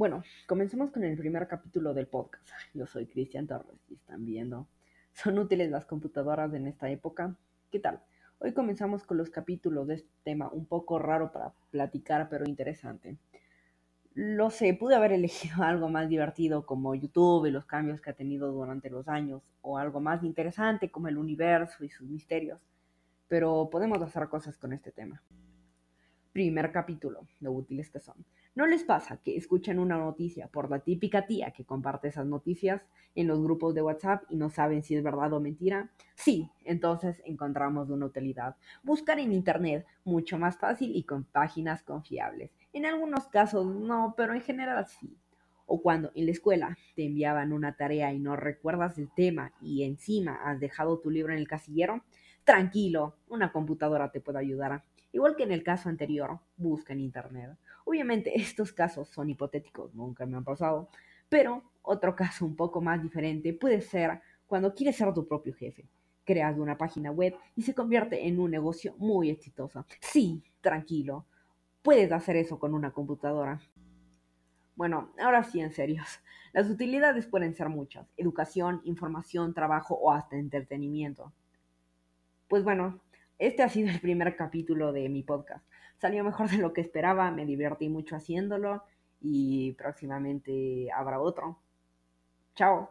Bueno, comencemos con el primer capítulo del podcast. Yo soy Cristian Torres y están viendo. ¿Son útiles las computadoras en esta época? ¿Qué tal? Hoy comenzamos con los capítulos de este tema un poco raro para platicar, pero interesante. Lo sé, pude haber elegido algo más divertido como YouTube y los cambios que ha tenido durante los años, o algo más interesante como el universo y sus misterios, pero podemos hacer cosas con este tema. Primer capítulo, lo útiles que son. ¿No les pasa que escuchan una noticia por la típica tía que comparte esas noticias en los grupos de WhatsApp y no saben si es verdad o mentira? Sí, entonces encontramos una utilidad. Buscar en Internet mucho más fácil y con páginas confiables. En algunos casos no, pero en general sí. O cuando en la escuela te enviaban una tarea y no recuerdas el tema y encima has dejado tu libro en el casillero, tranquilo, una computadora te puede ayudar. Igual que en el caso anterior, busca en Internet. Obviamente estos casos son hipotéticos, nunca me han pasado, pero otro caso un poco más diferente puede ser cuando quieres ser tu propio jefe. Creas una página web y se convierte en un negocio muy exitoso. Sí, tranquilo, puedes hacer eso con una computadora. Bueno, ahora sí, en serio. Las utilidades pueden ser muchas. Educación, información, trabajo o hasta entretenimiento. Pues bueno, este ha sido el primer capítulo de mi podcast. Salió mejor de lo que esperaba, me divertí mucho haciéndolo y próximamente habrá otro. Chao.